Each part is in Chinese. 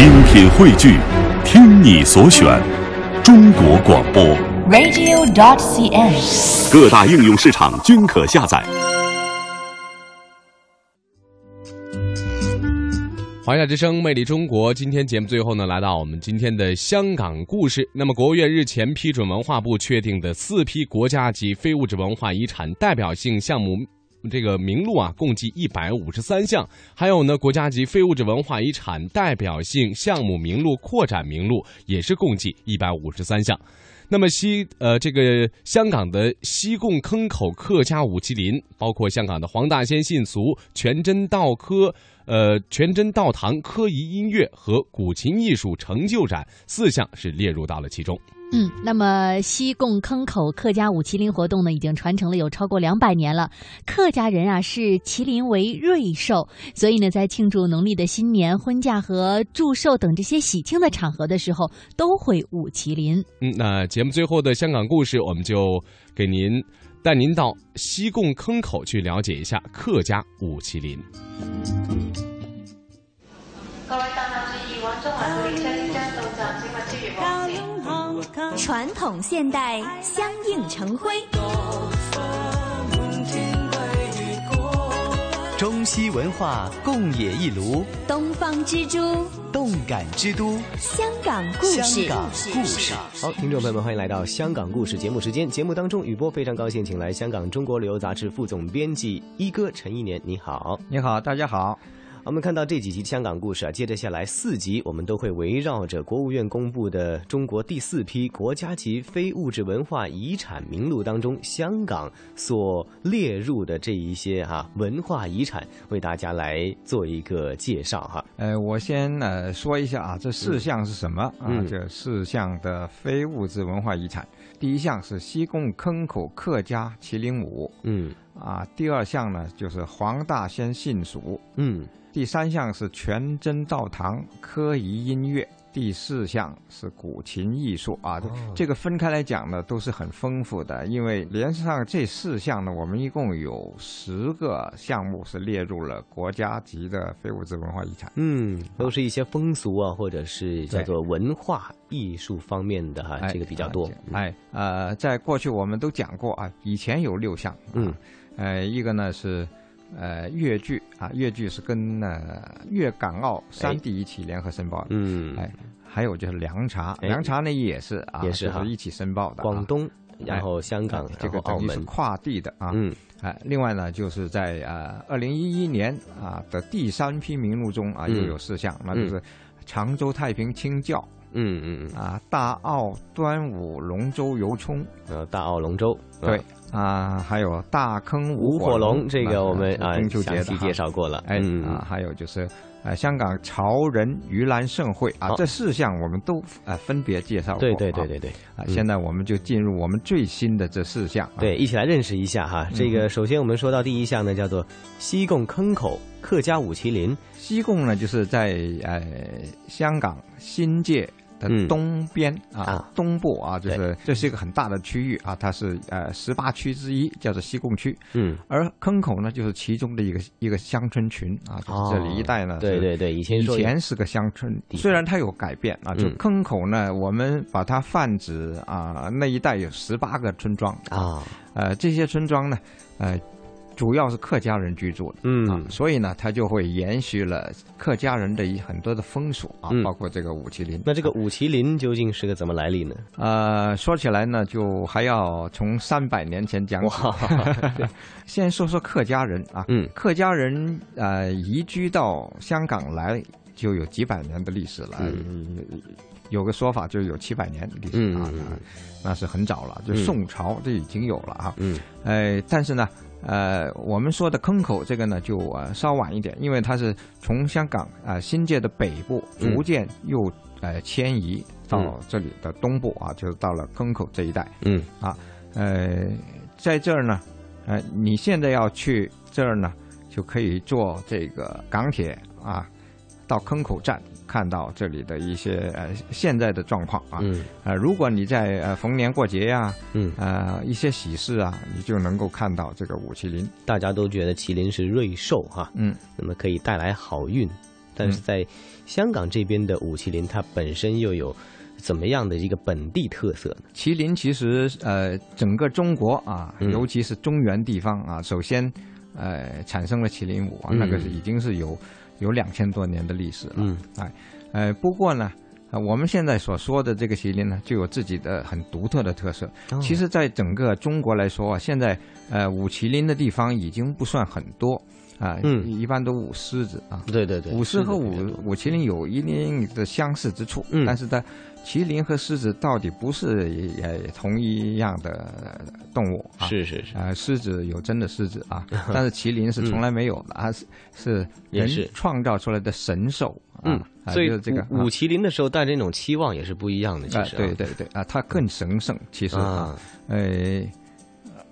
精品汇聚，听你所选，中国广播。radio.dot.cn，。各大应用市场均可下载。华夏之声，魅力中国。今天节目最后呢，来到我们今天的香港故事。那么，国务院日前批准文化部确定的四批国家级非物质文化遗产代表性项目。这个名录啊，共计一百五十三项，还有呢，国家级非物质文化遗产代表性项目名录扩展名录也是共计一百五十三项。那么西呃，这个香港的西贡坑口客家武麒麟，包括香港的黄大仙信俗、全真道科。呃，全真道堂科仪音乐和古琴艺术成就展四项是列入到了其中。嗯，那么西贡坑口客家舞麒麟活动呢，已经传承了有超过两百年了。客家人啊视麒麟为瑞兽，所以呢，在庆祝农历的新年、婚嫁和祝寿等这些喜庆的场合的时候，都会舞麒麟。嗯，那节目最后的香港故事，我们就给您带您到西贡坑口去了解一下客家舞麒麟。各位搭客注意，往中環列車即將到站，請勿超越黃線。傳統現代相映成辉，中西文化共冶一炉，东方之珠，动感之都，香港故事。香港故事。好，听众朋友们，欢迎来到《香港故事》节目时间。节目当中，雨波非常高兴，请来香港《中国旅游杂志》副总编辑一哥陈一年，你好。你好，大家好。我们看到这几集香港故事啊，接着下来四集，我们都会围绕着国务院公布的中国第四批国家级非物质文化遗产名录当中，香港所列入的这一些哈、啊、文化遗产，为大家来做一个介绍哈。呃，我先呃说一下啊，这四项是什么、嗯、啊？这四项的非物质文化遗产，第一项是西贡坑口客家麒麟舞，嗯啊，第二项呢就是黄大仙信俗，嗯。第三项是全真道堂科仪音乐，第四项是古琴艺术啊。哦、这个分开来讲呢，都是很丰富的。因为连上这四项呢，我们一共有十个项目是列入了国家级的非物质文化遗产。嗯，都是一些风俗啊，或者是叫做文化艺术方面的哈，这个比较多。哎，呃，在过去我们都讲过啊，以前有六项。嗯，呃，一个呢是。呃，粤剧啊，粤剧是跟呃粤港澳三地一起联合申报的。嗯，哎，还有就是凉茶，凉茶呢也是啊，也是是一起申报的。广东，然后香港，这个澳门。是跨地的啊。嗯，哎，另外呢，就是在呃二零一一年啊的第三批名录中啊，又有四项，那就是常州太平清教。嗯嗯嗯。啊，大澳端午龙舟游冲，呃，大澳龙舟，对啊，还有大坑舞火龙，这个我们啊中秋节详细介绍过了，哎嗯。啊，还有就是呃香港潮人盂兰盛会啊，这四项我们都呃分别介绍过，对对对对对。啊，现在我们就进入我们最新的这四项，对，一起来认识一下哈。这个首先我们说到第一项呢，叫做西贡坑口客家舞麒麟，西贡呢就是在呃香港新界。的东边、嗯、啊，东部啊，就是这是一个很大的区域啊，它是呃十八区之一，叫做西贡区。嗯，而坑口呢，就是其中的一个一个乡村群啊，就是这里一带呢。哦、对对对，以前以前是个乡村，虽然它有改变啊，就坑口呢，我们把它泛指啊，那一带有十八个村庄啊，呃，这些村庄呢，呃。主要是客家人居住的，嗯啊，所以呢，它就会延续了客家人的一很多的风俗啊，嗯、包括这个五麒麟。那这个五麒麟究竟是个怎么来历呢？呃，说起来呢，就还要从三百年前讲起。先说说客家人啊，嗯，客家人呃移居到香港来就有几百年的历史了。嗯有个说法就有七百年历史啊，那是很早了，就宋朝就已经有了啊。嗯，呃，但是呢。呃，我们说的坑口这个呢，就呃稍晚一点，因为它是从香港啊、呃、新界的北部逐渐又、嗯、呃迁移到这里的东部啊，就是到了坑口这一带。嗯啊，呃，在这儿呢，呃，你现在要去这儿呢，就可以坐这个港铁啊，到坑口站。看到这里的一些呃现在的状况啊，嗯，呃，如果你在呃逢年过节呀、啊，嗯，呃一些喜事啊，你就能够看到这个五麒麟。大家都觉得麒麟是瑞兽哈，嗯，那么可以带来好运，但是在香港这边的五麒麟，它本身又有怎么样的一个本地特色呢？麒麟其实呃，整个中国啊，嗯。尤其是中原地方啊，首先呃产生了麒麟舞啊，嗯。那个是已经是有有两千多年的历史了。嗯，哎，呃，不过呢。啊，我们现在所说的这个麒麟呢，就有自己的很独特的特色。哦其实，在整个中国来说啊，现在呃舞麒麟的地方已经不算很多啊，嗯。一般都舞狮子啊。对对对，舞狮和舞舞麒麟有一定的相似之处，嗯。但是呢，麒麟和狮子到底不是也同一样的动物啊？是是是，啊、狮子有真的狮子啊，但是麒麟是从来没有的，啊，是是。人也是创造出来的神兽啊。所以这个舞舞麒麟的时候带着那种期望也是不一样的，其啊，实、对对对啊，它更神圣，其实啊，啊，呃，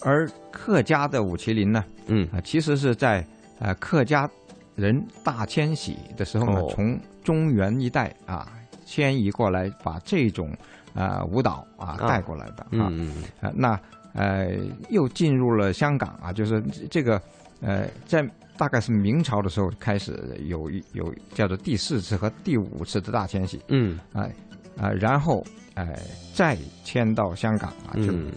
而客家的舞麒麟呢，嗯。啊，其实是在呃客家人大迁徙的时候呢，哦从中原一带啊迁移过来，把这种啊、舞蹈啊啊带过来的啊。嗯嗯啊，那呃又进入了香港啊，就是这个呃在。大概是明朝的时候开始有一有叫做第四次和第五次的大迁徙，嗯哎啊、然后哎、再迁到香港啊，就嗯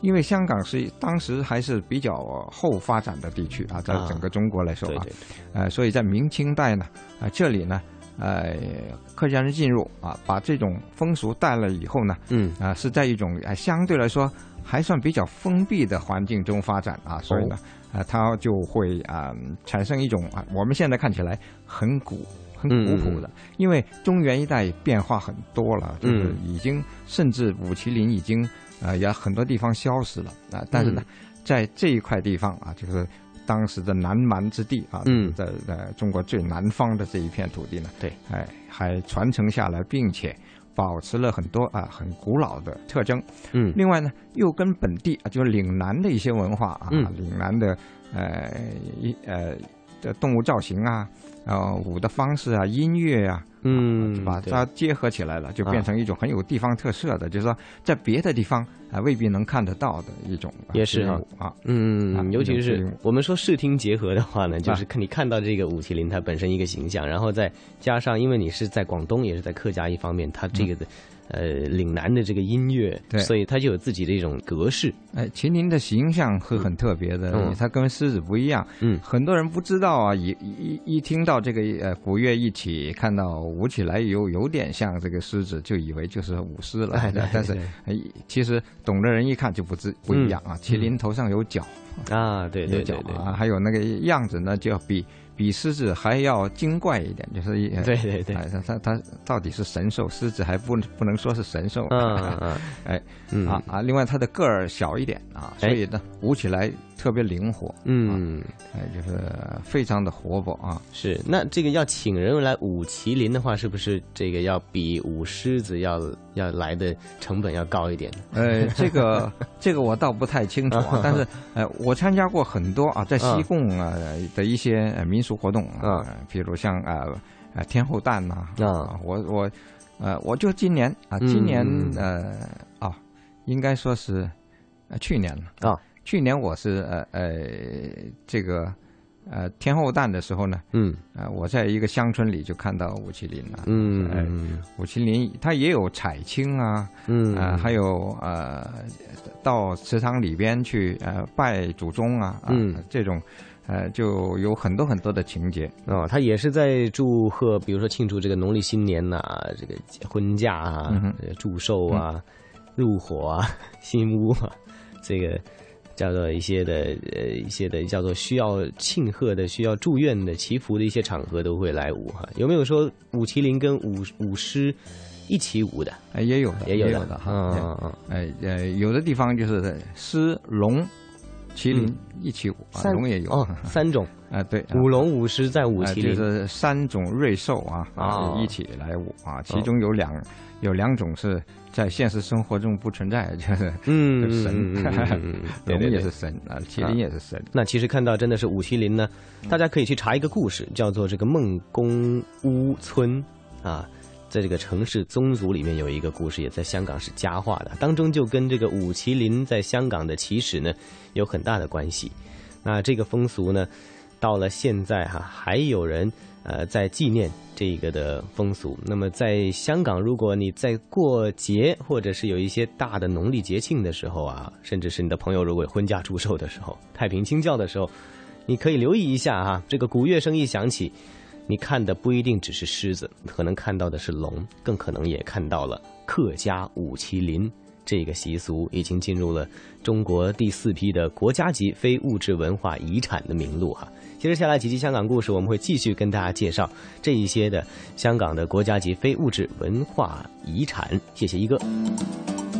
因为香港是当时还是比较后发展的地区啊，在啊。整个中国来说啊，对对，呃，所以在明清代呢，啊、这里呢，呃，客家人进入啊，把这种风俗带了以后呢，嗯。啊、是在一种呃相对来说还算比较封闭的环境中发展啊，所以呢，啊、它就会啊、产生一种啊，我们现在看起来很古。很古朴的，因为中原一带变化很多了，就是嗯。已经甚至武麒麟已经呃也很多地方消失了啊、但是呢，在这一块地方啊，就是当时的南蛮之地啊，嗯。在在中国最南方的这一片土地呢，对，哎，还传承下来，并且保持了很多啊很古老的特征。嗯。另外呢，又跟本地啊，就是岭南的一些文化啊，嗯。岭南的呃一呃的动物造型啊，呃舞的方式啊，音乐啊，嗯，就把它结合起来了，就啊变成一种很有地方特色的，就是说在别的地方啊未必能看得到的一种啊也是啊。啊。嗯，尤其是我们说视听结合的话呢，就是啊看你看到这个武麒麟它本身一个形象，然后再加上，因为你是在广东，也是在客家一方面，它这个的、呃岭南的这个音乐，嗯对所以它就有自己的一种格式。哎，麒麟的形象是很特别的，嗯它跟狮子不一样。嗯很多人不知道啊，一一一听到这个呃鼓乐一起，看到舞起来有有点像这个狮子，就以为就是舞狮了。哎对但是哎其实懂的人一看就不知不一样啊。麒麟头上有角，啊，对对对对，啊，还有那个样子呢，就要比比狮子还要精怪一点，就是一对对对哎，它它它到底是神兽，狮子还不不能说是神兽。嗯嗯 哎，嗯啊啊！另外，它的个儿小一点啊，所哎以呢，舞起来特别灵活，嗯，哎，就是非常的活泼啊。是。那这个要请人来舞麒麟的话，是不是这个要比舞狮子要要来的成本要高一点？呃，这个 这个我倒不太清楚啊，但是呃，我参加过很多啊，在西贡啊的一些呃民俗活动啊，比如像啊啊天后诞呐啊，我我呃我就今年啊，今年嗯。呃啊，应该说是呃去年了。啊，去年我是呃呃这个呃天后诞的时候呢，嗯。呃我在一个乡村里就看到武麒麟了，嗯哎嗯武麒麟他也有彩青啊，嗯。啊，还有呃，到祠堂里边去呃拜祖宗啊，啊嗯。这种呃就有很多很多的情节。哦，他也是在祝贺，比如说庆祝这个农历新年呐、这个婚嫁啊、祝寿啊、入伙啊、新屋啊，这个叫做一些的呃一些的叫做需要庆贺的、需要祝愿的、祈福的一些场合都会来舞哈。有没有说舞麒麟跟舞舞狮一起舞的？哎，也有的，也有的的哈。嗯嗯嗯，哎呃，有的地方就是狮、龙、麒麟嗯。一起舞啊，龙也有。哦，三种。啊，对，舞龙舞狮在舞啊就麒麟。是三种瑞兽啊哦。一起来舞啊，其中有两有两种是在现实生活中不存在，就是嗯是神。龙也是神啊，麒麟也是神。那其实看到真的是舞麒麟呢，大家可以去查一个故事，叫做这个孟公屋村啊，在这个城市宗族里面有一个故事，也在香港是佳话的，当中就跟这个武麒麟在香港的起始呢有很大的关系。那这个风俗呢，到了现在哈、还有人呃，在纪念这个的风俗。那么在香港，如果你在过节或者是有一些大的农历节庆的时候啊，甚至是你的朋友如果婚嫁祝寿的时候、太平清醮的时候，你可以留意一下哈、这个鼓乐声一响起，你看的不一定只是狮子，可能看到的是龙，更可能也看到了客家舞麒麟。这个习俗已经进入了中国第四批的国家级非物质文化遗产的名录哈。接着下来几期香港故事，我们会继续跟大家介绍这一些的香港的国家级非物质文化遗产。谢谢一哥。